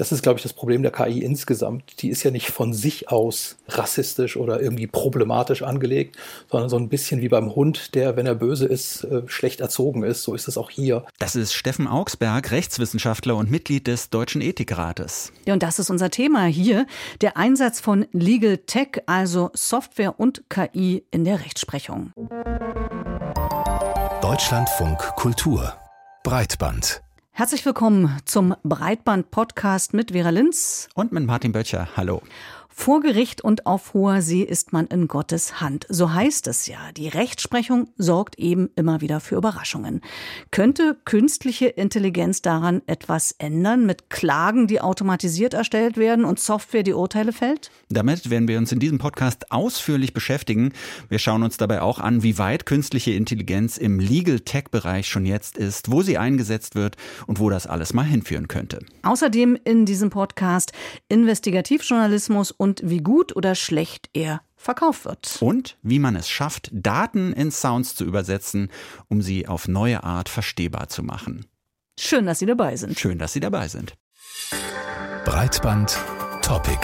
Das ist, glaube ich, das Problem der KI insgesamt. Die ist ja nicht von sich aus rassistisch oder irgendwie problematisch angelegt, sondern so ein bisschen wie beim Hund, der, wenn er böse ist, äh, schlecht erzogen ist. So ist es auch hier. Das ist Steffen Augsberg, Rechtswissenschaftler und Mitglied des Deutschen Ethikrates. Ja, und das ist unser Thema hier. Der Einsatz von Legal Tech, also Software und KI in der Rechtsprechung. Deutschlandfunk Kultur Breitband Herzlich willkommen zum Breitband-Podcast mit Vera Linz und mit Martin Böttcher. Hallo. Vor Gericht und auf hoher See ist man in Gottes Hand. So heißt es ja. Die Rechtsprechung sorgt eben immer wieder für Überraschungen. Könnte künstliche Intelligenz daran etwas ändern mit Klagen, die automatisiert erstellt werden und Software, die Urteile fällt? Damit werden wir uns in diesem Podcast ausführlich beschäftigen. Wir schauen uns dabei auch an, wie weit künstliche Intelligenz im Legal Tech Bereich schon jetzt ist, wo sie eingesetzt wird und wo das alles mal hinführen könnte. Außerdem in diesem Podcast Investigativjournalismus und und wie gut oder schlecht er verkauft wird. Und wie man es schafft, Daten in Sounds zu übersetzen, um sie auf neue Art verstehbar zu machen. Schön, dass Sie dabei sind. Schön, dass Sie dabei sind. Breitband Topic.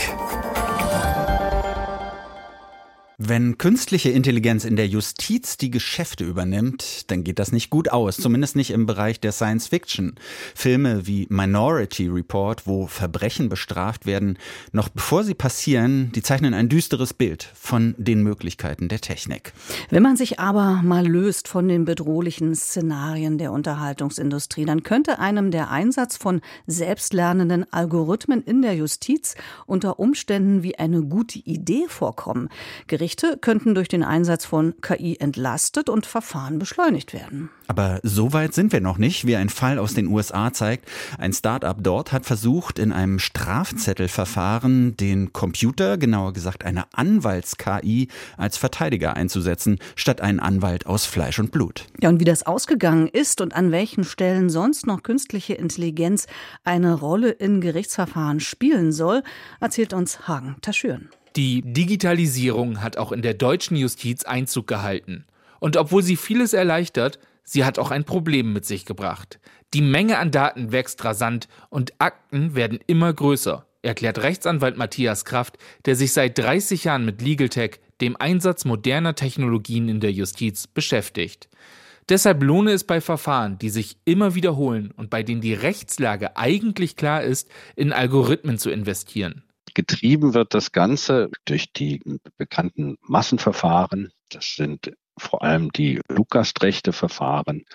Wenn künstliche Intelligenz in der Justiz die Geschäfte übernimmt, dann geht das nicht gut aus, zumindest nicht im Bereich der Science Fiction. Filme wie Minority Report, wo Verbrechen bestraft werden, noch bevor sie passieren, die zeichnen ein düsteres Bild von den Möglichkeiten der Technik. Wenn man sich aber mal löst von den bedrohlichen Szenarien der Unterhaltungsindustrie, dann könnte einem der Einsatz von selbstlernenden Algorithmen in der Justiz unter Umständen wie eine gute Idee vorkommen. Gerichte könnten durch den Einsatz von KI entlastet und Verfahren beschleunigt werden. Aber so weit sind wir noch nicht, wie ein Fall aus den USA zeigt. Ein Start-up dort hat versucht, in einem Strafzettelverfahren den Computer, genauer gesagt eine Anwalts-KI, als Verteidiger einzusetzen, statt einen Anwalt aus Fleisch und Blut. Ja, und wie das ausgegangen ist und an welchen Stellen sonst noch künstliche Intelligenz eine Rolle in Gerichtsverfahren spielen soll, erzählt uns Hagen Taschüren. Die Digitalisierung hat auch in der deutschen Justiz Einzug gehalten. Und obwohl sie vieles erleichtert, sie hat auch ein Problem mit sich gebracht. Die Menge an Daten wächst rasant und Akten werden immer größer, erklärt Rechtsanwalt Matthias Kraft, der sich seit 30 Jahren mit Legal Tech, dem Einsatz moderner Technologien in der Justiz, beschäftigt. Deshalb lohne es bei Verfahren, die sich immer wiederholen und bei denen die Rechtslage eigentlich klar ist, in Algorithmen zu investieren. Getrieben wird das Ganze durch die bekannten Massenverfahren. Das sind vor allem die Lukas-Rechte-Verfahren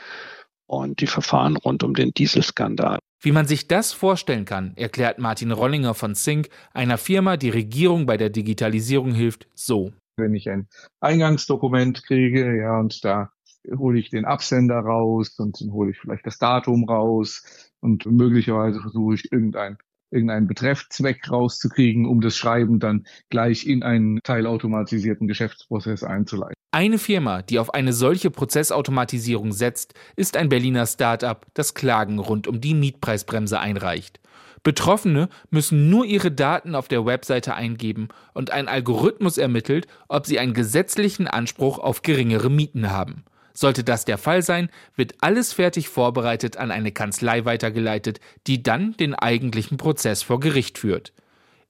und die Verfahren rund um den Dieselskandal. Wie man sich das vorstellen kann, erklärt Martin Rollinger von Zink, einer Firma, die Regierung bei der Digitalisierung hilft, so. Wenn ich ein Eingangsdokument kriege, ja, und da hole ich den Absender raus und dann hole ich vielleicht das Datum raus und möglicherweise versuche ich irgendein irgendeinen Betreffzweck rauszukriegen, um das Schreiben dann gleich in einen teilautomatisierten Geschäftsprozess einzuleiten. Eine Firma, die auf eine solche Prozessautomatisierung setzt, ist ein Berliner Start-up, das Klagen rund um die Mietpreisbremse einreicht. Betroffene müssen nur ihre Daten auf der Webseite eingeben und ein Algorithmus ermittelt, ob sie einen gesetzlichen Anspruch auf geringere Mieten haben. Sollte das der Fall sein, wird alles fertig vorbereitet an eine Kanzlei weitergeleitet, die dann den eigentlichen Prozess vor Gericht führt.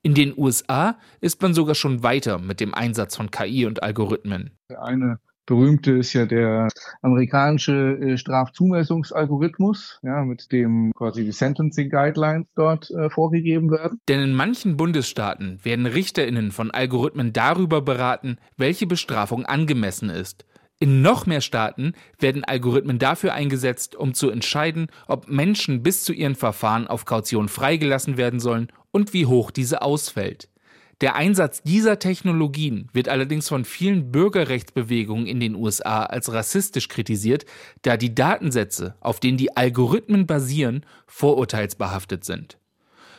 In den USA ist man sogar schon weiter mit dem Einsatz von KI und Algorithmen. Der eine berühmte ist ja der amerikanische äh, Strafzumessungsalgorithmus, ja, mit dem quasi die Sentencing Guidelines dort äh, vorgegeben werden. Denn in manchen Bundesstaaten werden RichterInnen von Algorithmen darüber beraten, welche Bestrafung angemessen ist. In noch mehr Staaten werden Algorithmen dafür eingesetzt, um zu entscheiden, ob Menschen bis zu ihren Verfahren auf Kaution freigelassen werden sollen und wie hoch diese ausfällt. Der Einsatz dieser Technologien wird allerdings von vielen Bürgerrechtsbewegungen in den USA als rassistisch kritisiert, da die Datensätze, auf denen die Algorithmen basieren, vorurteilsbehaftet sind.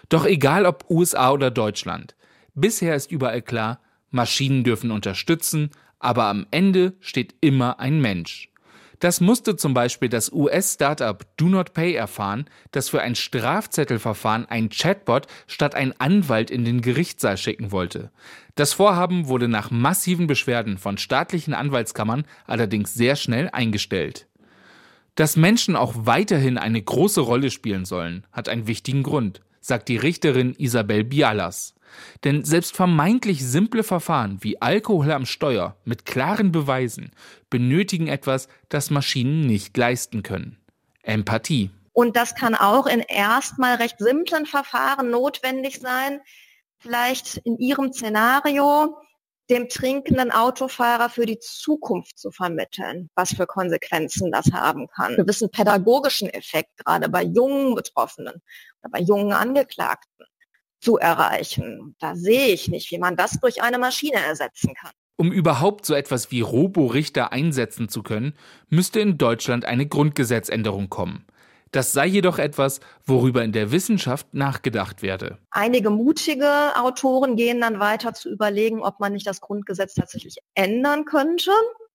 Doch egal ob USA oder Deutschland, bisher ist überall klar, Maschinen dürfen unterstützen, aber am Ende steht immer ein Mensch. Das musste zum Beispiel das US-Startup Do Not Pay erfahren, das für ein Strafzettelverfahren ein Chatbot statt ein Anwalt in den Gerichtssaal schicken wollte. Das Vorhaben wurde nach massiven Beschwerden von staatlichen Anwaltskammern allerdings sehr schnell eingestellt. Dass Menschen auch weiterhin eine große Rolle spielen sollen, hat einen wichtigen Grund. sagt die Richterin Isabel Bialas. Denn selbst vermeintlich simple Verfahren wie Alkohol am Steuer mit klaren Beweisen benötigen etwas, das Maschinen nicht leisten können. Empathie. Und das kann auch in erstmal recht simplen Verfahren notwendig sein. Vielleicht in Ihrem Szenario dem trinkenden Autofahrer für die Zukunft zu vermitteln, was für Konsequenzen das haben kann. Einen gewissen pädagogischen Effekt, gerade bei jungen Betroffenen oder bei jungen Angeklagten zu erreichen. Da sehe ich nicht, wie man das durch eine Maschine ersetzen kann. Um überhaupt so etwas wie Roborichter einsetzen zu können, müsste in Deutschland eine Grundgesetzänderung kommen. Das sei jedoch etwas, worüber in der Wissenschaft nachgedacht werde. Einige mutige Autoren gehen dann weiter zu überlegen, ob man nicht das Grundgesetz tatsächlich ändern könnte,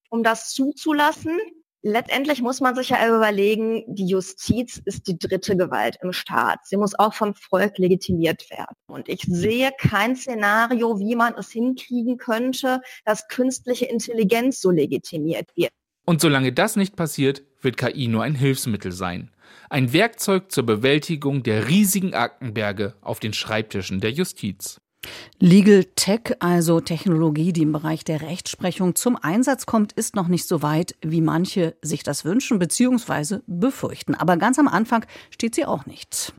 um das zuzulassen. Letztendlich muss man sich ja überlegen, die Justiz ist die dritte Gewalt im Staat. Sie muss auch vom Volk legitimiert werden. Und ich sehe kein Szenario, wie man es hinkriegen könnte, dass künstliche Intelligenz so legitimiert wird. Und solange das nicht passiert, wird KI nur ein Hilfsmittel sein. Ein Werkzeug zur Bewältigung der riesigen Aktenberge auf den Schreibtischen der Justiz. Legal Tech, also Technologie, die im Bereich der Rechtsprechung zum Einsatz kommt, ist noch nicht so weit, wie manche sich das wünschen bzw. befürchten. Aber ganz am Anfang steht sie auch nicht.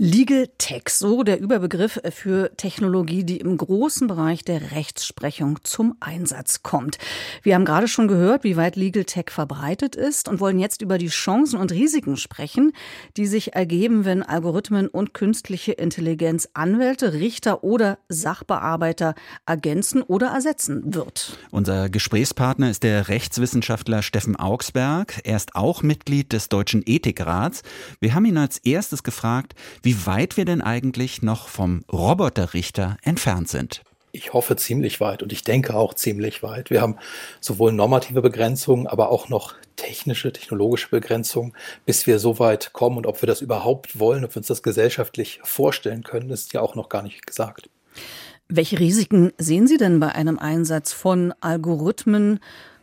Legal Tech, so der Überbegriff für Technologie, die im großen Bereich der Rechtsprechung zum Einsatz kommt. Wir haben gerade schon gehört, wie weit Legal Tech verbreitet ist und wollen jetzt über die Chancen und Risiken sprechen, die sich ergeben, wenn Algorithmen und künstliche Intelligenz Anwälte, Richter oder Sachbearbeiter ergänzen oder ersetzen wird. Unser Gesprächspartner ist der Rechtswissenschaftler Steffen Augsberg. Er ist auch Mitglied des Deutschen Ethikrats. Wir haben ihn als erstes gefragt, wie wie weit wir denn eigentlich noch vom Roboterrichter entfernt sind. Ich hoffe ziemlich weit und ich denke auch ziemlich weit. Wir haben sowohl normative Begrenzungen, aber auch noch technische, technologische Begrenzungen, bis wir so weit kommen und ob wir das überhaupt wollen, ob wir uns das gesellschaftlich vorstellen können, ist ja auch noch gar nicht gesagt. Welche Risiken sehen Sie denn bei einem Einsatz von Algorithmen,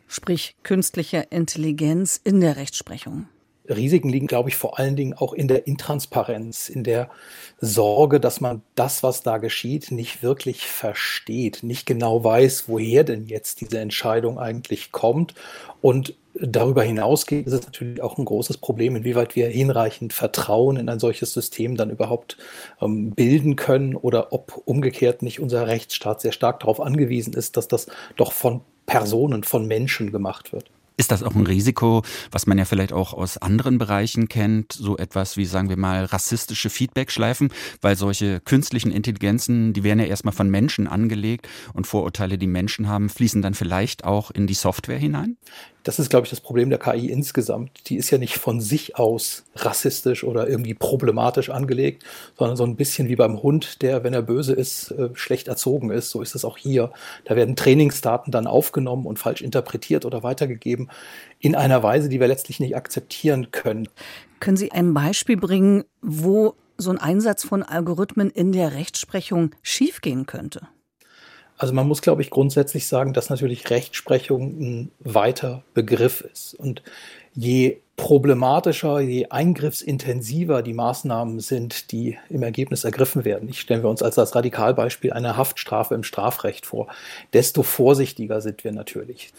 sprich künstlicher Intelligenz in der Rechtsprechung? Risiken liegen, glaube ich, vor allen Dingen auch in der Intransparenz, in der Sorge, dass man das, was da geschieht, nicht wirklich versteht, nicht genau weiß, woher denn jetzt diese Entscheidung eigentlich kommt. Und darüber hinausgeht, ist es natürlich auch ein großes Problem, inwieweit wir hinreichend Vertrauen in ein solches System dann überhaupt ähm, bilden können oder ob umgekehrt nicht unser Rechtsstaat sehr stark darauf angewiesen ist, dass das doch von Personen, von Menschen gemacht wird. Ist das auch ein Risiko, was man ja vielleicht auch aus anderen Bereichen kennt, so etwas wie, sagen wir mal, rassistische Feedbackschleifen, weil solche künstlichen Intelligenzen, die werden ja erstmal von Menschen angelegt und Vorurteile, die Menschen haben, fließen dann vielleicht auch in die Software hinein? Das ist, glaube ich, das Problem der KI insgesamt. Die ist ja nicht von sich aus rassistisch oder irgendwie problematisch angelegt, sondern so ein bisschen wie beim Hund, der, wenn er böse ist, äh, schlecht erzogen ist. So ist es auch hier. Da werden Trainingsdaten dann aufgenommen und falsch interpretiert oder weitergegeben in einer Weise, die wir letztlich nicht akzeptieren können. Können Sie ein Beispiel bringen, wo so ein Einsatz von Algorithmen in der Rechtsprechung schiefgehen könnte? Also man muss, glaube ich, grundsätzlich sagen, dass natürlich Rechtsprechung ein weiter Begriff ist. Und je problematischer, je eingriffsintensiver die Maßnahmen sind, die im Ergebnis ergriffen werden. Ich stelle wir uns als das Radikalbeispiel eine Haftstrafe im Strafrecht vor. Desto vorsichtiger sind wir natürlich.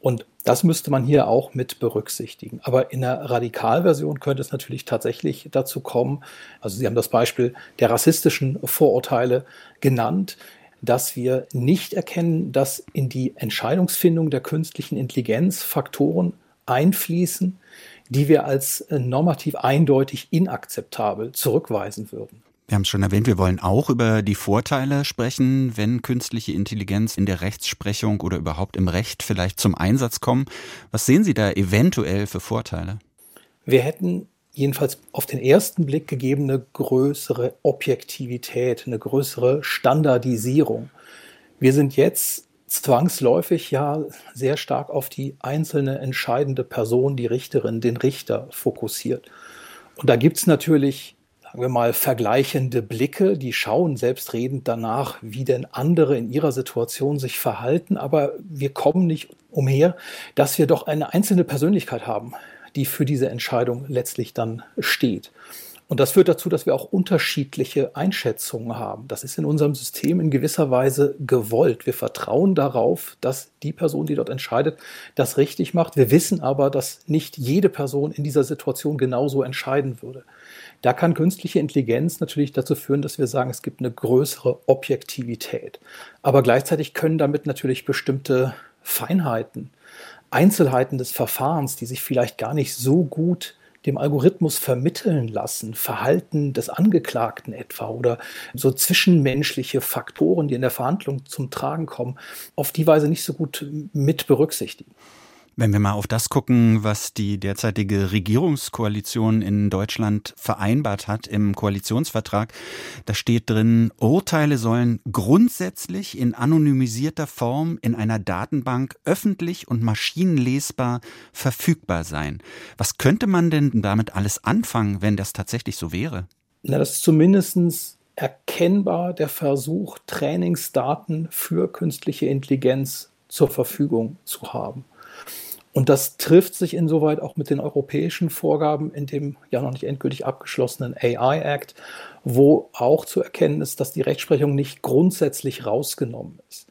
Und das müsste man hier auch mit berücksichtigen. Aber in der Radikalversion könnte es natürlich tatsächlich dazu kommen, also Sie haben das Beispiel der rassistischen Vorurteile genannt, dass wir nicht erkennen, dass in die Entscheidungsfindung der künstlichen Intelligenz Faktoren einfließen, die wir als äh, normativ eindeutig inakzeptabel zurückweisen würden. Wir haben es schon erwähnt, wir wollen auch über die Vorteile sprechen, wenn künstliche Intelligenz in der Rechtsprechung oder überhaupt im Recht vielleicht zum Einsatz kommen. Was sehen Sie da eventuell für Vorteile? Wir hätten jedenfalls auf den ersten Blick gegeben eine größere Objektivität, eine größere Standardisierung. Wir sind jetzt zwangsläufig ja sehr stark auf die einzelne entscheidende Person, die Richterin, den Richter fokussiert. Und da gibt es natürlich, sagen wir mal, vergleichende Blicke, die schauen selbstredend danach, wie denn andere in ihrer Situation sich verhalten. Aber wir kommen nicht umher, dass wir doch eine einzelne Persönlichkeit haben, die für diese Entscheidung letztlich dann steht. Und das führt dazu, dass wir auch unterschiedliche Einschätzungen haben. Das ist in unserem System in gewisser Weise gewollt. Wir vertrauen darauf, dass die Person, die dort entscheidet, das richtig macht. Wir wissen aber, dass nicht jede Person in dieser Situation genauso entscheiden würde. Da kann künstliche Intelligenz natürlich dazu führen, dass wir sagen, es gibt eine größere Objektivität. Aber gleichzeitig können damit natürlich bestimmte Feinheiten, Einzelheiten des Verfahrens, die sich vielleicht gar nicht so gut dem Algorithmus vermitteln lassen, Verhalten des Angeklagten etwa oder so zwischenmenschliche Faktoren, die in der Verhandlung zum Tragen kommen, auf die Weise nicht so gut mit berücksichtigen. Wenn wir mal auf das gucken, was die derzeitige Regierungskoalition in Deutschland vereinbart hat im Koalitionsvertrag, da steht drin, Urteile sollen grundsätzlich in anonymisierter Form in einer Datenbank öffentlich und maschinenlesbar verfügbar sein. Was könnte man denn damit alles anfangen, wenn das tatsächlich so wäre? Na, das ist zumindest erkennbar der Versuch, Trainingsdaten für künstliche Intelligenz zur Verfügung zu haben. Und das trifft sich insoweit auch mit den europäischen Vorgaben in dem ja noch nicht endgültig abgeschlossenen AI Act, wo auch zu erkennen ist, dass die Rechtsprechung nicht grundsätzlich rausgenommen ist.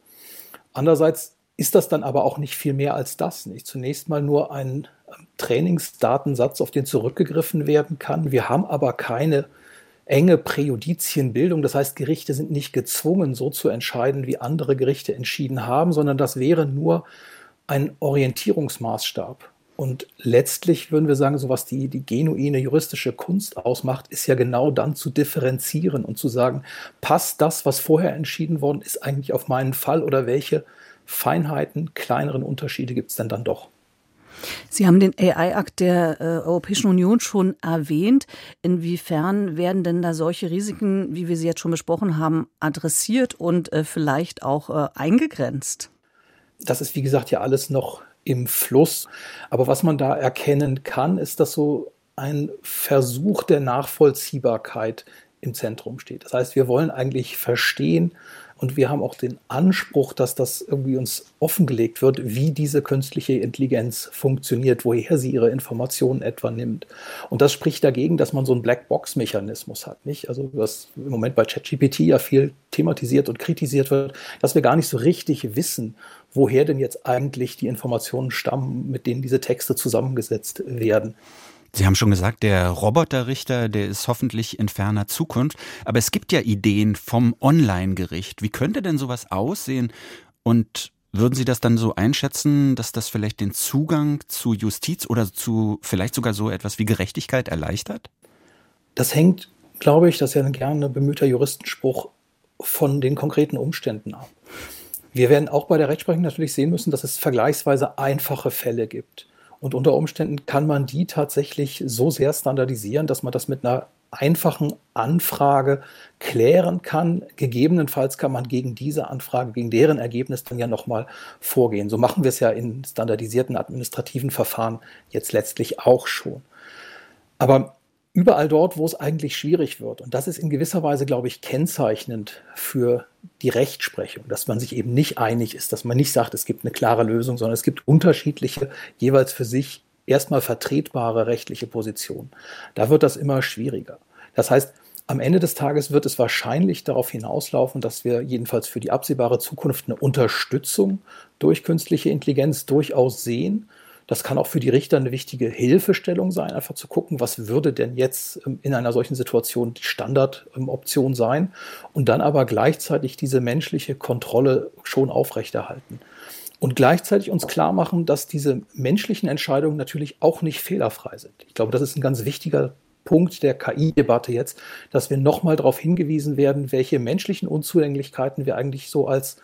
Andererseits ist das dann aber auch nicht viel mehr als das. Nicht zunächst mal nur ein ähm, Trainingsdatensatz, auf den zurückgegriffen werden kann. Wir haben aber keine enge Präjudizienbildung. Das heißt, Gerichte sind nicht gezwungen, so zu entscheiden, wie andere Gerichte entschieden haben, sondern das wäre nur ein Orientierungsmaßstab. Und letztlich würden wir sagen, so was die, die genuine juristische Kunst ausmacht, ist ja genau dann zu differenzieren und zu sagen, passt das, was vorher entschieden worden ist, eigentlich auf meinen Fall oder welche Feinheiten, kleineren Unterschiede gibt es denn dann doch? Sie haben den AI-Akt der äh, Europäischen Union schon erwähnt. Inwiefern werden denn da solche Risiken, wie wir sie jetzt schon besprochen haben, adressiert und äh, vielleicht auch äh, eingegrenzt? Das ist, wie gesagt, ja alles noch im Fluss. Aber was man da erkennen kann, ist, dass so ein Versuch der Nachvollziehbarkeit im Zentrum steht. Das heißt, wir wollen eigentlich verstehen, und wir haben auch den Anspruch, dass das irgendwie uns offengelegt wird, wie diese künstliche Intelligenz funktioniert, woher sie ihre Informationen etwa nimmt. Und das spricht dagegen, dass man so einen Blackbox-Mechanismus hat, nicht? Also was im Moment bei ChatGPT ja viel thematisiert und kritisiert wird, dass wir gar nicht so richtig wissen, woher denn jetzt eigentlich die Informationen stammen, mit denen diese Texte zusammengesetzt werden. Sie haben schon gesagt, der Roboterrichter, der ist hoffentlich in ferner Zukunft. Aber es gibt ja Ideen vom Online-Gericht. Wie könnte denn sowas aussehen? Und würden Sie das dann so einschätzen, dass das vielleicht den Zugang zu Justiz oder zu vielleicht sogar so etwas wie Gerechtigkeit erleichtert? Das hängt, glaube ich, das ist ja ein gerne bemühter Juristenspruch, von den konkreten Umständen ab. Wir werden auch bei der Rechtsprechung natürlich sehen müssen, dass es vergleichsweise einfache Fälle gibt. Und unter Umständen kann man die tatsächlich so sehr standardisieren, dass man das mit einer einfachen Anfrage klären kann. Gegebenenfalls kann man gegen diese Anfrage, gegen deren Ergebnis dann ja nochmal vorgehen. So machen wir es ja in standardisierten administrativen Verfahren jetzt letztlich auch schon. Aber überall dort, wo es eigentlich schwierig wird. Und das ist in gewisser Weise, glaube ich, kennzeichnend für die Rechtsprechung, dass man sich eben nicht einig ist, dass man nicht sagt, es gibt eine klare Lösung, sondern es gibt unterschiedliche, jeweils für sich erstmal vertretbare rechtliche Positionen. Da wird das immer schwieriger. Das heißt, am Ende des Tages wird es wahrscheinlich darauf hinauslaufen, dass wir jedenfalls für die absehbare Zukunft eine Unterstützung durch künstliche Intelligenz durchaus sehen das kann auch für die Richter eine wichtige Hilfestellung sein, einfach zu gucken, was würde denn jetzt ähm, in einer solchen Situation die Standardoption sein und dann aber gleichzeitig diese menschliche Kontrolle schon aufrechterhalten. Und gleichzeitig uns klar machen, dass diese menschlichen Entscheidungen natürlich auch nicht fehlerfrei sind. Ich glaube, das ist ein ganz wichtiger Punkt der KI-Debatte jetzt, dass wir nochmal darauf hingewiesen werden, welche menschlichen Unzulänglichkeiten wir eigentlich so als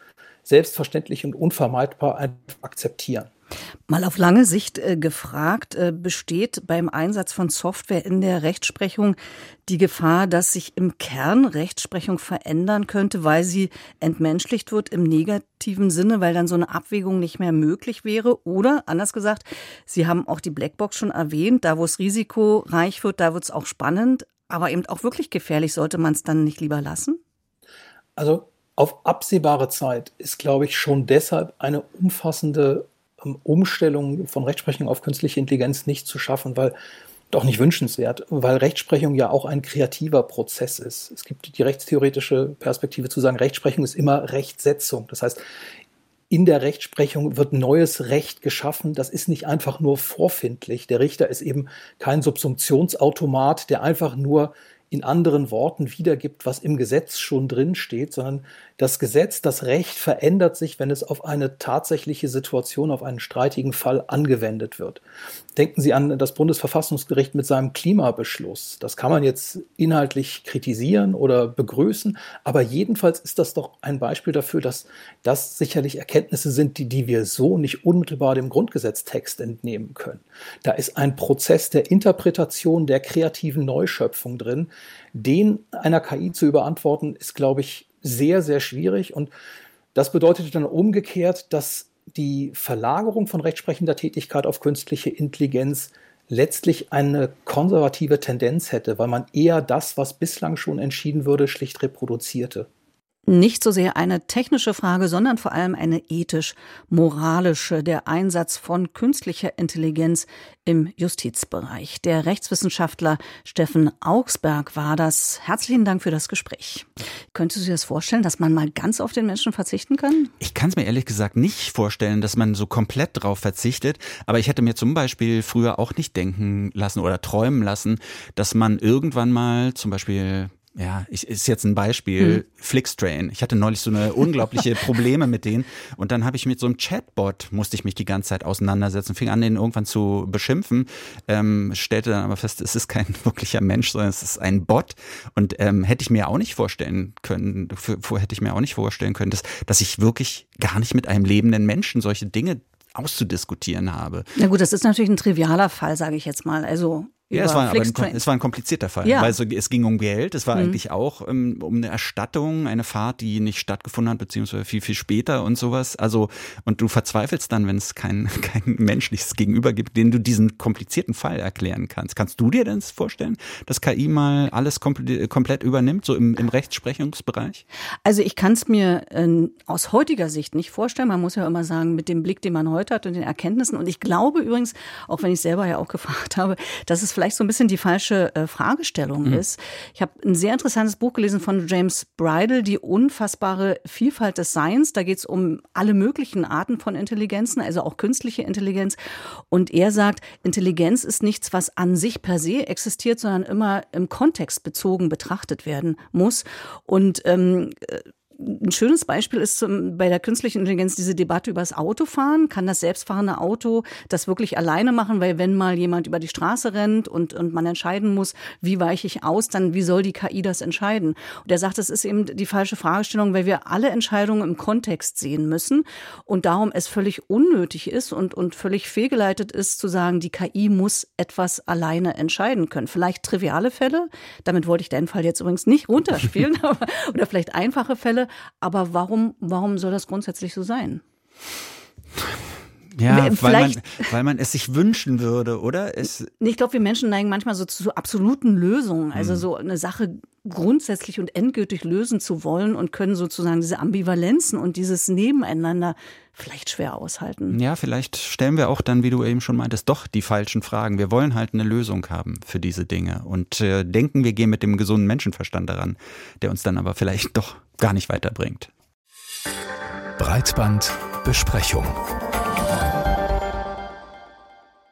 selbstverständlich und unvermeidbar akzeptieren. Mal auf lange Sicht äh, gefragt, äh, besteht beim Einsatz von Software in der Rechtsprechung die Gefahr, dass sich im Kern Rechtsprechung verändern könnte, weil sie entmenschlicht wird im negativen Sinne, weil dann so eine Abwägung nicht mehr möglich wäre? Oder anders gesagt, Sie haben auch die Blackbox schon erwähnt, da wo es risikoreich wird, da wird es auch spannend, aber eben auch wirklich gefährlich. Sollte man es dann nicht lieber lassen? Also auf absehbare Zeit ist, glaube ich, schon deshalb eine umfassende Umstellung von Rechtsprechung auf künstliche Intelligenz nicht zu schaffen, weil auch nicht wünschenswert, weil Rechtsprechung ja auch ein kreativer Prozess ist. Es gibt die rechtstheoretische Perspektive zu sagen, Rechtsprechung ist immer Rechtsetzung. Das heißt, in der Rechtsprechung wird neues Recht geschaffen. Das ist nicht einfach nur vorfindlich. Der Richter ist eben kein Subsumptionsautomat, der einfach nur in anderen Worten wiedergibt, was im Gesetz schon drin steht, sondern das Gesetz, das Recht verändert sich, wenn es auf eine tatsächliche Situation, auf einen streitigen Fall angewendet wird. Denken Sie an das Bundesverfassungsgericht mit seinem Klimabeschluss. Das kann man jetzt inhaltlich kritisieren oder begrüßen, aber jedenfalls ist das doch ein Beispiel dafür, dass das sicherlich Erkenntnisse sind, die, die wir so nicht unmittelbar dem Grundgesetztext entnehmen können. Da ist ein Prozess der Interpretation, der kreativen Neuschöpfung drin. Den einer KI zu überantworten, ist, glaube ich, sehr, sehr schwierig. Und das bedeutet dann umgekehrt, dass die Verlagerung von rechtsprechender Tätigkeit auf künstliche Intelligenz letztlich eine konservative Tendenz hätte, weil man eher das, was bislang schon entschieden würde, schlicht reproduzierte nicht so sehr eine technische Frage, sondern vor allem eine ethisch-moralische, der Einsatz von künstlicher Intelligenz im Justizbereich. Der Rechtswissenschaftler Steffen Augsberg war das. Herzlichen Dank für das Gespräch. Könntest du dir das vorstellen, dass man mal ganz auf den Menschen verzichten kann? Ich kann es mir ehrlich gesagt nicht vorstellen, dass man so komplett drauf verzichtet. Aber ich hätte mir zum Beispiel früher auch nicht denken lassen oder träumen lassen, dass man irgendwann mal zum Beispiel ja, ich, ist jetzt ein Beispiel, hm. Flixtrain. Ich hatte neulich so eine unglaubliche Probleme mit denen und dann habe ich mit so einem Chatbot, musste ich mich die ganze Zeit auseinandersetzen, fing an, den irgendwann zu beschimpfen, ähm, stellte dann aber fest, es ist kein wirklicher Mensch, sondern es ist ein Bot und ähm, hätte ich mir auch nicht vorstellen können, vorher hätte ich mir auch nicht vorstellen können, dass, dass ich wirklich gar nicht mit einem lebenden Menschen solche Dinge auszudiskutieren habe. Na gut, das ist natürlich ein trivialer Fall, sage ich jetzt mal. Also ja, es war, aber ein, es war ein komplizierter Fall, ja. weil so, es ging um Geld. Es war mhm. eigentlich auch um, ähm, um eine Erstattung, eine Fahrt, die nicht stattgefunden hat, beziehungsweise viel, viel später und sowas. Also, und du verzweifelst dann, wenn es kein, kein menschliches Gegenüber gibt, den du diesen komplizierten Fall erklären kannst. Kannst du dir denn vorstellen, dass KI mal alles komplett, komplett übernimmt, so im, im Rechtsprechungsbereich? Also ich kann es mir äh, aus heutiger Sicht nicht vorstellen. Man muss ja immer sagen, mit dem Blick, den man heute hat und den Erkenntnissen. Und ich glaube übrigens, auch wenn ich selber ja auch gefragt habe, dass es vielleicht so ein bisschen die falsche äh, Fragestellung mhm. ist. Ich habe ein sehr interessantes Buch gelesen von James Bridle, Die unfassbare Vielfalt des Seins. Da geht es um alle möglichen Arten von Intelligenzen, also auch künstliche Intelligenz. Und er sagt, Intelligenz ist nichts, was an sich per se existiert, sondern immer im Kontext bezogen betrachtet werden muss. Und ähm, ein schönes Beispiel ist zum, bei der künstlichen Intelligenz diese Debatte über das Autofahren. Kann das selbstfahrende Auto das wirklich alleine machen? Weil wenn mal jemand über die Straße rennt und, und man entscheiden muss, wie weiche ich aus, dann wie soll die KI das entscheiden? Und er sagt, das ist eben die falsche Fragestellung, weil wir alle Entscheidungen im Kontext sehen müssen und darum es völlig unnötig ist und, und völlig fehlgeleitet ist, zu sagen, die KI muss etwas alleine entscheiden können. Vielleicht triviale Fälle, damit wollte ich deinen Fall jetzt übrigens nicht runterspielen, aber, oder vielleicht einfache Fälle, aber warum, warum soll das grundsätzlich so sein? Ja, weil man, weil man es sich wünschen würde, oder? Es ich glaube, wir Menschen neigen manchmal so zu absoluten Lösungen, also hm. so eine Sache grundsätzlich und endgültig lösen zu wollen und können sozusagen diese Ambivalenzen und dieses Nebeneinander vielleicht schwer aushalten. Ja, vielleicht stellen wir auch dann, wie du eben schon meintest, doch die falschen Fragen. Wir wollen halt eine Lösung haben für diese Dinge und äh, denken, wir gehen mit dem gesunden Menschenverstand daran, der uns dann aber vielleicht doch gar nicht weiterbringt. Breitbandbesprechung.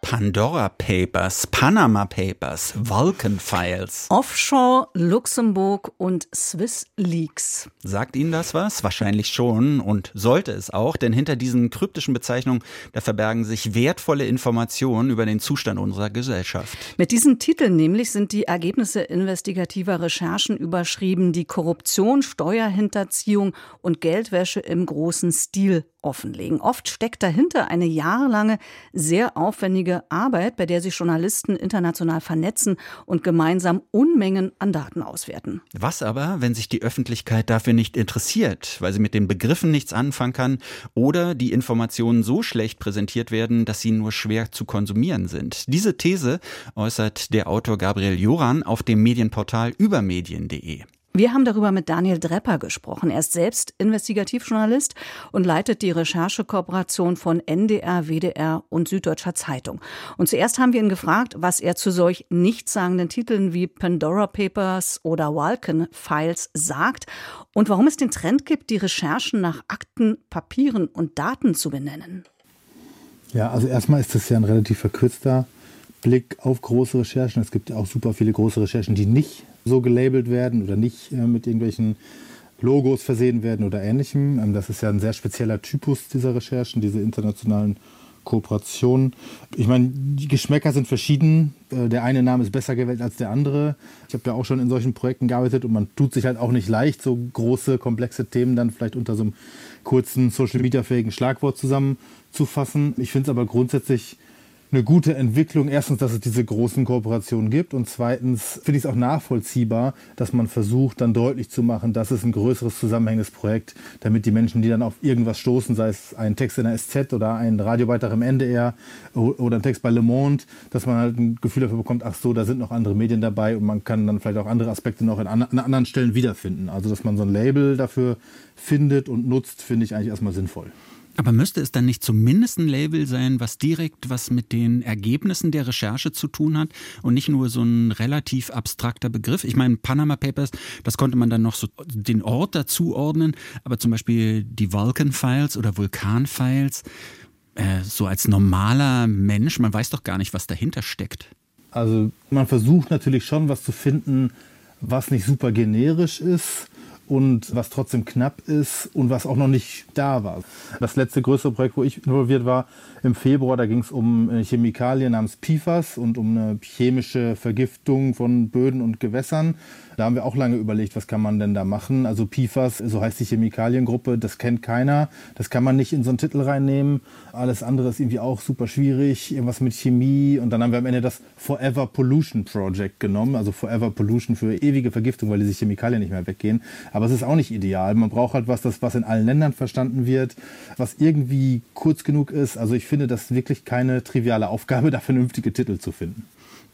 Pandora Papers, Panama Papers, Vulcan Files. Offshore, Luxemburg und Swiss Leaks. Sagt Ihnen das was? Wahrscheinlich schon und sollte es auch, denn hinter diesen kryptischen Bezeichnungen, da verbergen sich wertvolle Informationen über den Zustand unserer Gesellschaft. Mit diesen Titeln nämlich sind die Ergebnisse investigativer Recherchen überschrieben, die Korruption, Steuerhinterziehung und Geldwäsche im großen Stil offenlegen. Oft steckt dahinter eine jahrelange, sehr aufwendige Arbeit, bei der sich Journalisten international vernetzen und gemeinsam Unmengen an Daten auswerten. Was aber, wenn sich die Öffentlichkeit dafür nicht interessiert, weil sie mit den Begriffen nichts anfangen kann oder die Informationen so schlecht präsentiert werden, dass sie nur schwer zu konsumieren sind? Diese These äußert der Autor Gabriel Joran auf dem Medienportal übermedien.de. Wir haben darüber mit Daniel Drepper gesprochen. Er ist selbst Investigativjournalist und leitet die Recherchekooperation von NDR, WDR und Süddeutscher Zeitung. Und zuerst haben wir ihn gefragt, was er zu solch nichtssagenden Titeln wie Pandora Papers oder Walken Files sagt und warum es den Trend gibt, die Recherchen nach Akten, Papieren und Daten zu benennen. Ja, also erstmal ist das ja ein relativ verkürzter Blick auf große Recherchen. Es gibt ja auch super viele große Recherchen, die nicht so gelabelt werden oder nicht äh, mit irgendwelchen Logos versehen werden oder ähnlichem. Ähm, das ist ja ein sehr spezieller Typus dieser Recherchen, diese internationalen Kooperationen. Ich meine, die Geschmäcker sind verschieden. Äh, der eine Name ist besser gewählt als der andere. Ich habe ja auch schon in solchen Projekten gearbeitet und man tut sich halt auch nicht leicht, so große, komplexe Themen dann vielleicht unter so einem kurzen, social-media-fähigen Schlagwort zusammenzufassen. Ich finde es aber grundsätzlich eine gute Entwicklung. Erstens, dass es diese großen Kooperationen gibt und zweitens finde ich es auch nachvollziehbar, dass man versucht, dann deutlich zu machen, dass es ein größeres zusammenhängendes Projekt, damit die Menschen, die dann auf irgendwas stoßen, sei es ein Text in der SZ oder ein Radiobeitrag im NDR oder ein Text bei Le Monde, dass man halt ein Gefühl dafür bekommt, ach so, da sind noch andere Medien dabei und man kann dann vielleicht auch andere Aspekte noch an, an anderen Stellen wiederfinden. Also, dass man so ein Label dafür findet und nutzt, finde ich eigentlich erstmal sinnvoll. Aber müsste es dann nicht zumindest ein Label sein, was direkt was mit den Ergebnissen der Recherche zu tun hat und nicht nur so ein relativ abstrakter Begriff? Ich meine, Panama Papers, das konnte man dann noch so den Ort dazu ordnen, aber zum Beispiel die Vulcan Files oder Vulkan Files, äh, so als normaler Mensch, man weiß doch gar nicht, was dahinter steckt. Also man versucht natürlich schon was zu finden, was nicht super generisch ist und was trotzdem knapp ist und was auch noch nicht da war. Das letzte größere Projekt, wo ich involviert war, im Februar, da ging es um eine Chemikalie namens PFAS und um eine chemische Vergiftung von Böden und Gewässern. Da haben wir auch lange überlegt, was kann man denn da machen. Also PFAS, so heißt die Chemikaliengruppe, das kennt keiner. Das kann man nicht in so einen Titel reinnehmen. Alles andere ist irgendwie auch super schwierig. Irgendwas mit Chemie. Und dann haben wir am Ende das Forever Pollution Project genommen. Also Forever Pollution für ewige Vergiftung, weil diese Chemikalien nicht mehr weggehen. Aber es ist auch nicht ideal. Man braucht halt was, das, was in allen Ländern verstanden wird, was irgendwie kurz genug ist. Also ich finde das wirklich keine triviale Aufgabe, da vernünftige Titel zu finden.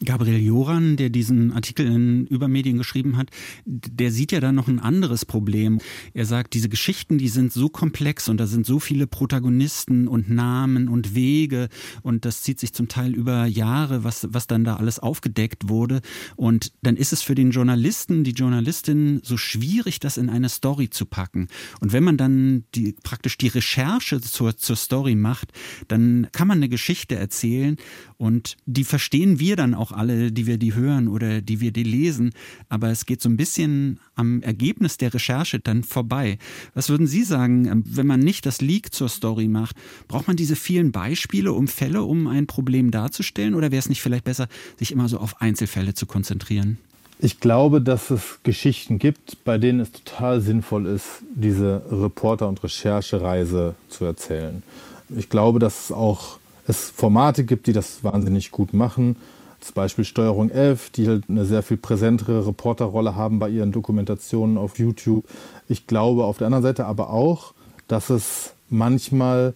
Gabriel Joran, der diesen Artikel in Übermedien geschrieben hat, der sieht ja da noch ein anderes Problem. Er sagt, diese Geschichten, die sind so komplex und da sind so viele Protagonisten und Namen und Wege und das zieht sich zum Teil über Jahre, was, was dann da alles aufgedeckt wurde. Und dann ist es für den Journalisten, die Journalistin so schwierig, das in eine Story zu packen. Und wenn man dann die, praktisch die Recherche zur, zur Story macht, dann kann man eine Geschichte erzählen und die verstehen wir dann auch alle, die wir die hören oder die wir die lesen. Aber es geht so ein bisschen am Ergebnis der Recherche dann vorbei. Was würden Sie sagen, ähm, wenn man nicht das Leak zur Story macht? Braucht man diese vielen Beispiele um Fälle, um ein Problem darzustellen? Oder wäre es nicht vielleicht besser, sich immer so auf Einzelfälle zu konzentrieren? Ich glaube, dass es Geschichten gibt, bei denen es total sinnvoll ist, diese Reporter- und Recherchereise zu erzählen. Ich glaube, dass es auch es Formate gibt, die das wahnsinnig gut machen. Zum Beispiel Steuerung 11, die halt eine sehr viel präsentere Reporterrolle haben bei ihren Dokumentationen auf YouTube. Ich glaube auf der anderen Seite aber auch, dass es manchmal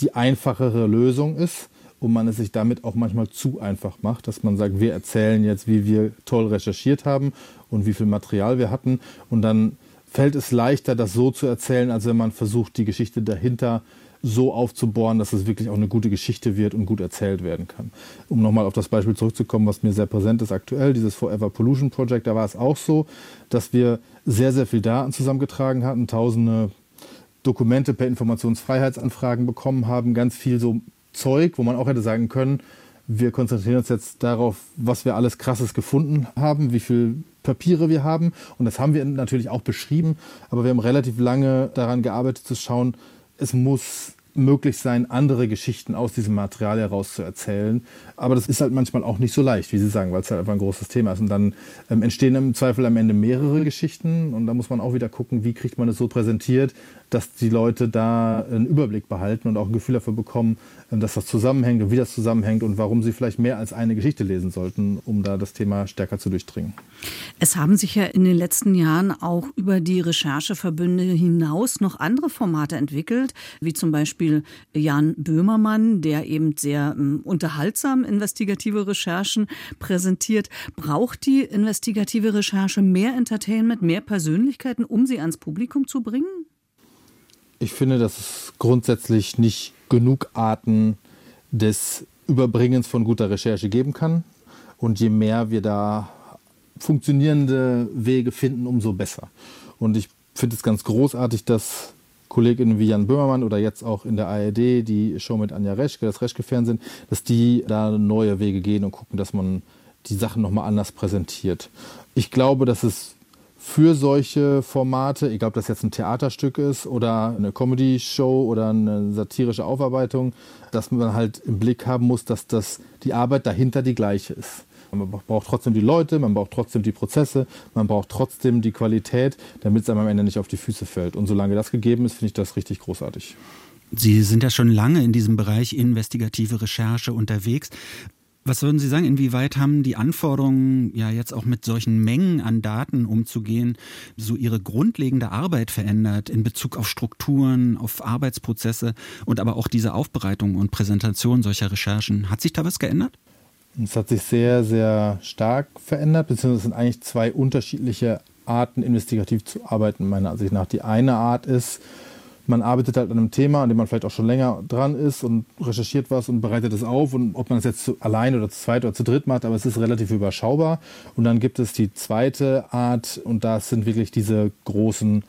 die einfachere Lösung ist und man es sich damit auch manchmal zu einfach macht, dass man sagt, wir erzählen jetzt, wie wir toll recherchiert haben und wie viel Material wir hatten und dann fällt es leichter, das so zu erzählen, als wenn man versucht, die Geschichte dahinter so aufzubohren, dass es wirklich auch eine gute Geschichte wird und gut erzählt werden kann. Um nochmal auf das Beispiel zurückzukommen, was mir sehr präsent ist aktuell, dieses Forever Pollution Project, da war es auch so, dass wir sehr, sehr viel Daten zusammengetragen hatten, tausende Dokumente per Informationsfreiheitsanfragen bekommen haben, ganz viel so Zeug, wo man auch hätte sagen können, wir konzentrieren uns jetzt darauf, was wir alles Krasses gefunden haben, wie viel Papiere wir haben. Und das haben wir natürlich auch beschrieben, aber wir haben relativ lange daran gearbeitet zu schauen, es muss möglich sein, andere Geschichten aus diesem Material heraus zu erzählen. Aber das ist halt manchmal auch nicht so leicht, wie Sie sagen, weil es halt einfach ein großes Thema ist. Und dann ähm, entstehen im Zweifel am Ende mehrere Geschichten. Und da muss man auch wieder gucken, wie kriegt man es so präsentiert, dass die Leute da einen Überblick behalten und auch ein Gefühl dafür bekommen, ähm, dass das zusammenhängt und wie das zusammenhängt und warum sie vielleicht mehr als eine Geschichte lesen sollten, um da das Thema stärker zu durchdringen. Es haben sich ja in den letzten Jahren auch über die Rechercheverbünde hinaus noch andere Formate entwickelt, wie zum Beispiel Jan Böhmermann, der eben sehr um, unterhaltsam investigative Recherchen präsentiert. Braucht die investigative Recherche mehr Entertainment, mehr Persönlichkeiten, um sie ans Publikum zu bringen? Ich finde, dass es grundsätzlich nicht genug Arten des Überbringens von guter Recherche geben kann. Und je mehr wir da funktionierende Wege finden, umso besser. Und ich finde es ganz großartig, dass Kolleginnen wie Jan Böhmermann oder jetzt auch in der ARD die Show mit Anja Reschke, das Reschke-Fernsehen, dass die da neue Wege gehen und gucken, dass man die Sachen nochmal anders präsentiert. Ich glaube, dass es für solche Formate, egal ob das jetzt ein Theaterstück ist oder eine Comedy-Show oder eine satirische Aufarbeitung, dass man halt im Blick haben muss, dass das die Arbeit dahinter die gleiche ist. Man braucht trotzdem die Leute, man braucht trotzdem die Prozesse, man braucht trotzdem die Qualität, damit es einem am Ende nicht auf die Füße fällt. Und solange das gegeben ist, finde ich das richtig großartig. Sie sind ja schon lange in diesem Bereich investigative Recherche unterwegs. Was würden Sie sagen, inwieweit haben die Anforderungen, ja jetzt auch mit solchen Mengen an Daten umzugehen, so Ihre grundlegende Arbeit verändert in Bezug auf Strukturen, auf Arbeitsprozesse und aber auch diese Aufbereitung und Präsentation solcher Recherchen? Hat sich da was geändert? Es hat sich sehr, sehr stark verändert, beziehungsweise es sind eigentlich zwei unterschiedliche Arten, investigativ zu arbeiten, meiner Ansicht nach. Die eine Art ist, man arbeitet halt an einem Thema, an dem man vielleicht auch schon länger dran ist und recherchiert was und bereitet es auf. Und ob man es jetzt zu allein oder zu zweit oder zu dritt macht, aber es ist relativ überschaubar. Und dann gibt es die zweite Art und das sind wirklich diese großen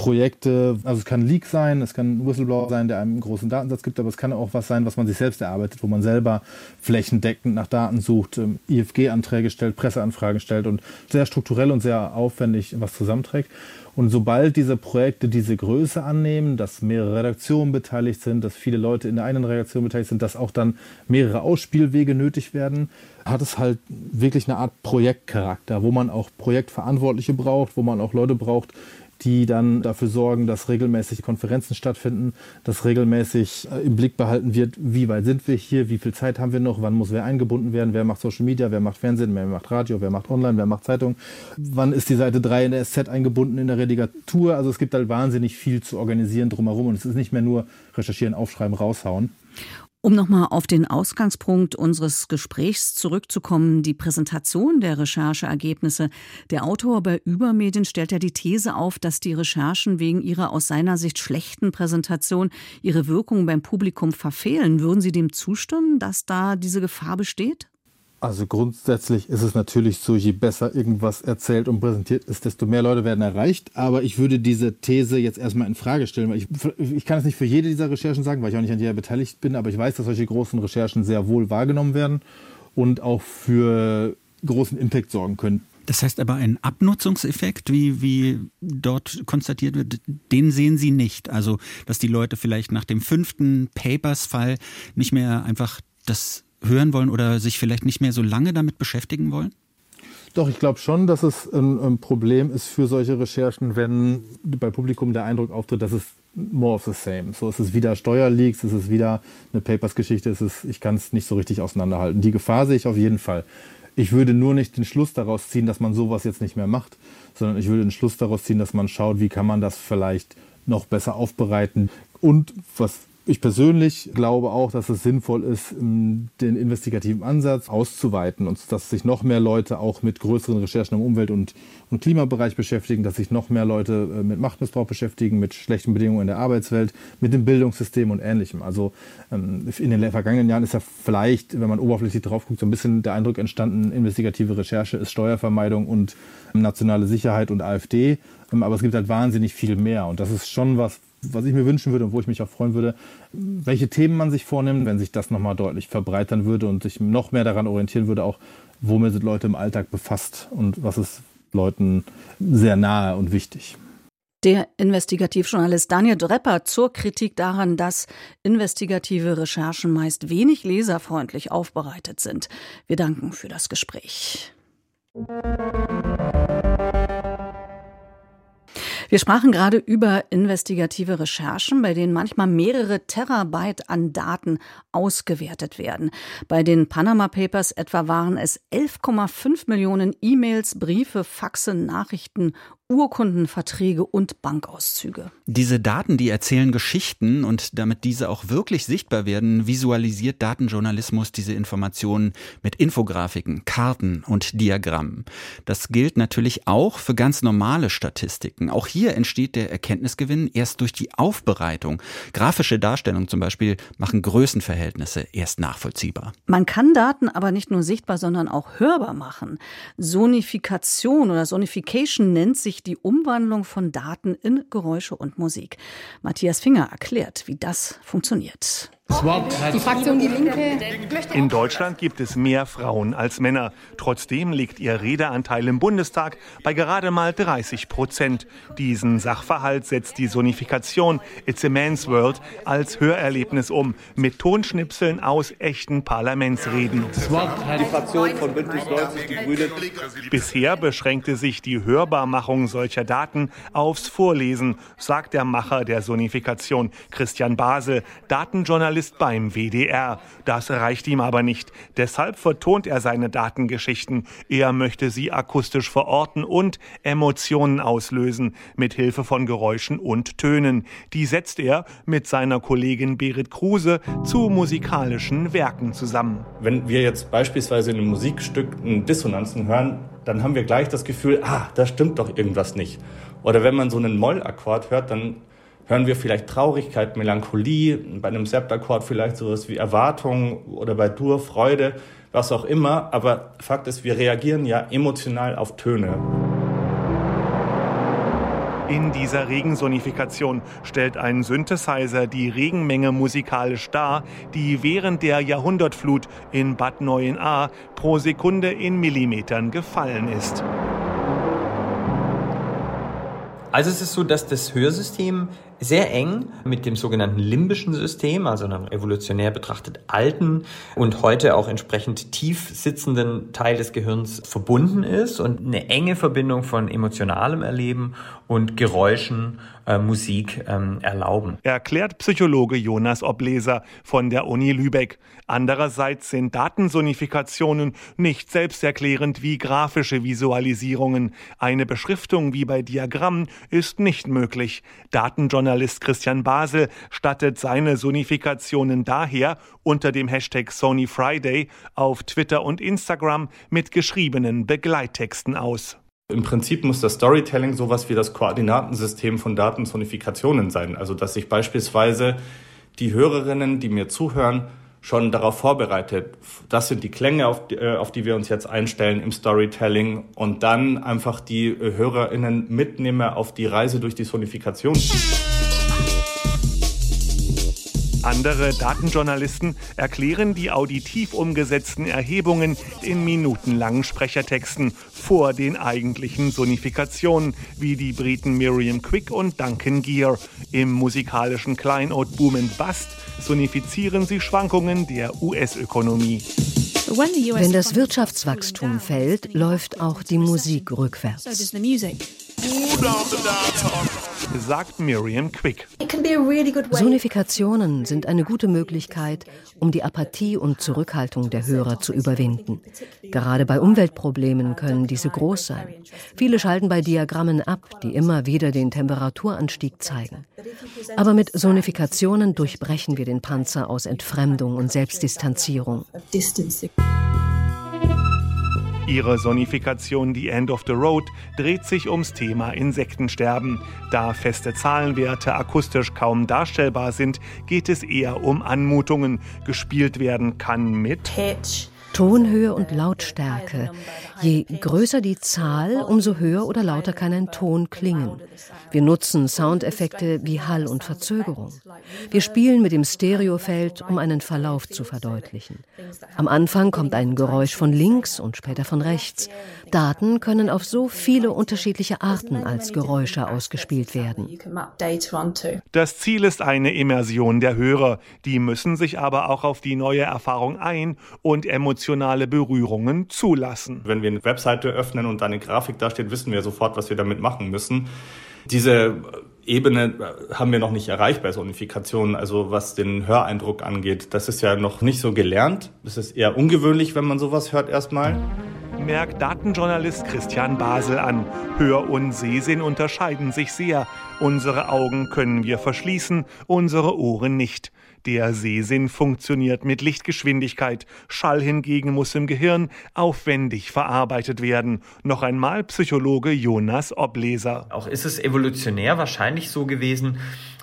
Projekte, also es kann ein Leak sein, es kann ein Whistleblower sein, der einen großen Datensatz gibt, aber es kann auch was sein, was man sich selbst erarbeitet, wo man selber flächendeckend nach Daten sucht, ähm, IFG-Anträge stellt, Presseanfragen stellt und sehr strukturell und sehr aufwendig was zusammenträgt. Und sobald diese Projekte diese Größe annehmen, dass mehrere Redaktionen beteiligt sind, dass viele Leute in der einen Redaktion beteiligt sind, dass auch dann mehrere Ausspielwege nötig werden, hat es halt wirklich eine Art Projektcharakter, wo man auch Projektverantwortliche braucht, wo man auch Leute braucht, die dann dafür sorgen, dass regelmäßig Konferenzen stattfinden, dass regelmäßig äh, im Blick behalten wird, wie weit sind wir hier, wie viel Zeit haben wir noch, wann muss wer eingebunden werden, wer macht Social Media, wer macht Fernsehen, wer macht Radio, wer macht Online, wer macht Zeitung, wann ist die Seite 3 in der SZ eingebunden in der Redigatur. Also es gibt halt wahnsinnig viel zu organisieren drumherum und es ist nicht mehr nur recherchieren, aufschreiben, raushauen. Um nochmal auf den Ausgangspunkt unseres Gesprächs zurückzukommen, die Präsentation der Rechercheergebnisse. Der Autor bei Übermedien stellt ja die These auf, dass die Recherchen wegen ihrer aus seiner Sicht schlechten Präsentation ihre Wirkung beim Publikum verfehlen. Würden Sie dem zustimmen, dass da diese Gefahr besteht? Also grundsätzlich ist es natürlich so, je besser irgendwas erzählt und präsentiert ist, desto mehr Leute werden erreicht. Aber ich würde diese These jetzt erstmal in Frage stellen, weil ich, ich kann es nicht für jede dieser Recherchen sagen, weil ich auch nicht an jeder beteiligt bin, aber ich weiß, dass solche großen Recherchen sehr wohl wahrgenommen werden und auch für großen Impact sorgen können. Das heißt aber, ein Abnutzungseffekt, wie, wie dort konstatiert wird, den sehen Sie nicht. Also, dass die Leute vielleicht nach dem fünften Papers-Fall nicht mehr einfach das hören wollen oder sich vielleicht nicht mehr so lange damit beschäftigen wollen? Doch, ich glaube schon, dass es ein, Problem ist für solche Recherchen, wenn bei Publikum der Eindruck auftritt, dass es more of the same. So ist es wieder Steuerleaks, ist es wieder eine Papers-Geschichte, ich kann es nicht so richtig auseinanderhalten. Die Gefahr sehe ich auf jeden Fall. Ich würde nur nicht den Schluss daraus ziehen, dass man sowas jetzt nicht mehr macht, sondern ich würde den Schluss daraus ziehen, dass man schaut, wie kann man das vielleicht noch besser aufbereiten. Und was ich persönlich glaube auch, dass es sinnvoll ist, den investigativen Ansatz auszuweiten und dass sich noch mehr Leute auch mit größeren Recherchen im Umwelt- und, und Klimabereich beschäftigen, dass sich noch mehr Leute äh, mit Machtmissbrauch beschäftigen, mit schlechten Bedingungen in der Arbeitswelt, mit dem Bildungssystem und Ähnlichem. Also ähm, in den vergangenen Jahren ist ja vielleicht, wenn man oberflächlich drauf guckt, so ein bisschen der Eindruck entstanden, investigative Recherche ist Steuervermeidung und nationale Sicherheit und AfD. Ähm, aber es gibt halt wahnsinnig viel mehr. Und das ist schon was, was ich mir wünschen würde und wo ich mich auch freuen würde, welche Themen man sich vornimmt, wenn sich das nochmal deutlich verbreitern würde und sich noch mehr daran orientieren würde, auch womit sind Leute im Alltag befasst und was ist Leuten sehr nahe und wichtig. Der Investigativjournalist Daniel Drepper zur Kritik daran, dass investigative Recherchen meist wenig leserfreundlich aufbereitet sind. Wir danken für das Gespräch. Wir sprachen gerade über investigative Recherchen, bei denen manchmal mehrere Terabyte an Daten ausgewertet werden. Bei den Panama Papers etwa waren es 11,5 Millionen E-Mails, Briefe, Faxe, Nachrichten Urkunden, Verträge und Bankauszüge. Diese Daten, die erzählen Geschichten und damit diese auch wirklich sichtbar werden, visualisiert Datenjournalismus diese Informationen mit Infografiken, Karten und Diagrammen. Das gilt natürlich auch für ganz normale Statistiken. Auch hier entsteht der Erkenntnisgewinn erst durch die Aufbereitung. Grafische Darstellungen zum Beispiel machen Größenverhältnisse erst nachvollziehbar. Man kann Daten aber nicht nur sichtbar, sondern auch hörbar machen. Sonifikation oder Sonification nennt sich die Umwandlung von Daten in Geräusche und Musik. Matthias Finger erklärt, wie das funktioniert. Die Fraktion Die Linke. In Deutschland gibt es mehr Frauen als Männer. Trotzdem liegt ihr Redeanteil im Bundestag bei gerade mal 30 Prozent. Diesen Sachverhalt setzt die Sonifikation It's a Man's World als Hörerlebnis um, mit Tonschnipseln aus echten Parlamentsreden. Die Fraktion von Bündnis 90 Die Grünen. Bisher beschränkte sich die Hörbarmachung solcher Daten aufs Vorlesen, sagt der Macher der Sonifikation Christian Basel, Datenjournalist ist beim WDR. Das reicht ihm aber nicht. Deshalb vertont er seine Datengeschichten. Er möchte sie akustisch verorten und Emotionen auslösen, mit Hilfe von Geräuschen und Tönen. Die setzt er mit seiner Kollegin Berit Kruse zu musikalischen Werken zusammen. Wenn wir jetzt beispielsweise in einem Musikstück Dissonanzen hören, dann haben wir gleich das Gefühl, ah, da stimmt doch irgendwas nicht. Oder wenn man so einen Mollakkord hört, dann hören wir vielleicht Traurigkeit, Melancholie, bei einem Septakkord vielleicht sowas wie Erwartung oder bei Dur Freude, was auch immer. Aber Fakt ist, wir reagieren ja emotional auf Töne. In dieser Regensonifikation stellt ein Synthesizer die Regenmenge musikalisch dar, die während der Jahrhundertflut in Bad Neuenahr pro Sekunde in Millimetern gefallen ist. Also es ist so, dass das Hörsystem sehr eng mit dem sogenannten limbischen System, also einem evolutionär betrachtet alten und heute auch entsprechend tief sitzenden Teil des Gehirns verbunden ist und eine enge Verbindung von emotionalem Erleben und Geräuschen, äh, Musik ähm, erlauben. Erklärt Psychologe Jonas Obleser von der Uni Lübeck. Andererseits sind Datensonifikationen nicht selbsterklärend wie grafische Visualisierungen. Eine Beschriftung wie bei Diagrammen ist nicht möglich. Datenjournalismus Journalist Christian Basel stattet seine Sonifikationen daher unter dem Hashtag Sony Friday auf Twitter und Instagram mit geschriebenen Begleittexten aus. Im Prinzip muss das Storytelling sowas wie das Koordinatensystem von Datensonifikationen sein. Also dass sich beispielsweise die Hörerinnen, die mir zuhören, schon darauf vorbereitet. Das sind die Klänge, auf die, äh, auf die wir uns jetzt einstellen im Storytelling und dann einfach die äh, HörerInnen mitnehme auf die Reise durch die Sonifikation. Andere Datenjournalisten erklären die auditiv umgesetzten Erhebungen in minutenlangen Sprechertexten vor den eigentlichen Sonifikationen, wie die Briten Miriam Quick und Duncan Gear. Im musikalischen Kleinod Boom and Bust sonifizieren sie Schwankungen der US-Ökonomie. Wenn das Wirtschaftswachstum fällt, läuft auch die Musik rückwärts sagt Miriam Quick. Sonifikationen sind eine gute Möglichkeit, um die Apathie und Zurückhaltung der Hörer zu überwinden. Gerade bei Umweltproblemen können diese groß sein. Viele schalten bei Diagrammen ab, die immer wieder den Temperaturanstieg zeigen. Aber mit Sonifikationen durchbrechen wir den Panzer aus Entfremdung und Selbstdistanzierung. Ihre Sonifikation The End of the Road dreht sich ums Thema Insektensterben. Da feste Zahlenwerte akustisch kaum darstellbar sind, geht es eher um Anmutungen. Gespielt werden kann mit Pitch. Tonhöhe und Lautstärke. Je größer die Zahl, umso höher oder lauter kann ein Ton klingen. Wir nutzen Soundeffekte wie Hall und Verzögerung. Wir spielen mit dem Stereofeld, um einen Verlauf zu verdeutlichen. Am Anfang kommt ein Geräusch von links und später von rechts. Daten können auf so viele unterschiedliche Arten als Geräusche ausgespielt werden. Das Ziel ist eine Immersion der Hörer. Die müssen sich aber auch auf die neue Erfahrung ein und emotional emotionale Berührungen zulassen. Wenn wir eine Webseite öffnen und da eine Grafik da steht, wissen wir sofort, was wir damit machen müssen. Diese Ebene haben wir noch nicht erreicht bei Sonifikation, also was den Höreindruck angeht. Das ist ja noch nicht so gelernt. Es ist eher ungewöhnlich, wenn man sowas hört erstmal. Merkt Datenjournalist Christian Basel an. Hör- und Sehsinn unterscheiden sich sehr. Unsere Augen können wir verschließen, unsere Ohren nicht. Der Sehsinn funktioniert mit Lichtgeschwindigkeit. Schall hingegen muss im Gehirn aufwendig verarbeitet werden. Noch einmal Psychologe Jonas Obleser. Auch ist es evolutionär wahrscheinlich so gewesen,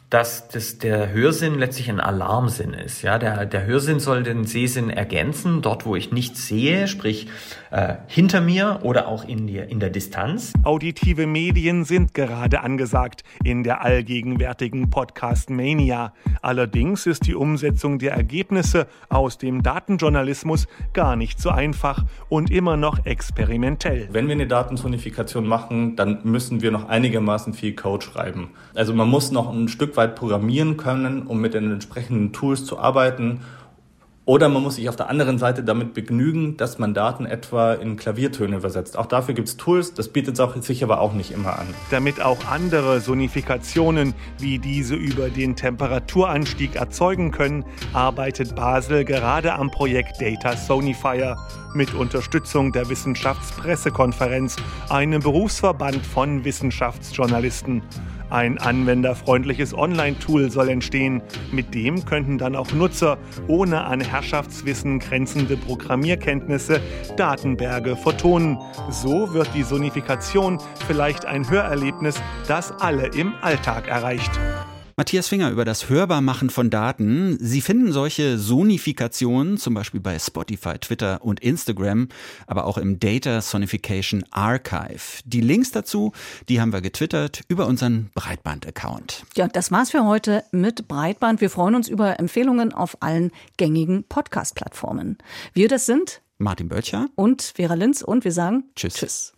dass das, der Hörsinn letztlich ein Alarmsinn ist. Ja, der, der Hörsinn soll den Sehsinn ergänzen, dort wo ich nichts sehe, sprich äh, hinter mir oder auch in, die, in der Distanz. Auditive Medien sind gerade angesagt in der allgegenwärtigen Podcast Mania. Allerdings ist die Umsetzung der Ergebnisse aus dem Datenjournalismus gar nicht so einfach und immer noch experimentell. Wenn wir eine Datensonifikation machen, dann müssen wir noch einigermaßen viel Code schreiben. Also man muss noch ein Stück weit programmieren können, um mit den entsprechenden Tools zu arbeiten. Oder man muss sich auf der anderen Seite damit begnügen, dass man Daten etwa in Klaviertöne übersetzt. Auch dafür gibt es Tools, das bietet es sich aber auch nicht immer an. Damit auch andere Sonifikationen wie diese über den Temperaturanstieg erzeugen können, arbeitet Basel gerade am Projekt Data Sonifier mit Unterstützung der Wissenschaftspressekonferenz, einem Berufsverband von Wissenschaftsjournalisten. Ein anwenderfreundliches Online-Tool soll entstehen. Mit dem könnten dann auch Nutzer ohne an Herrschaftswissen grenzende Programmierkenntnisse Datenberge vertonen. So wird die Sonifikation vielleicht ein Hörerlebnis, das alle im Alltag erreicht. Matthias Finger über das Hörbarmachen von Daten. Sie finden solche Sonifikationen zum Beispiel bei Spotify, Twitter und Instagram, aber auch im Data Sonification Archive. Die Links dazu, die haben wir getwittert über unseren Breitband-Account. Ja, das war's für heute mit Breitband. Wir freuen uns über Empfehlungen auf allen gängigen Podcast-Plattformen. Wir das sind Martin Bölcher und Vera Linz und wir sagen Tschüss. Tschüss.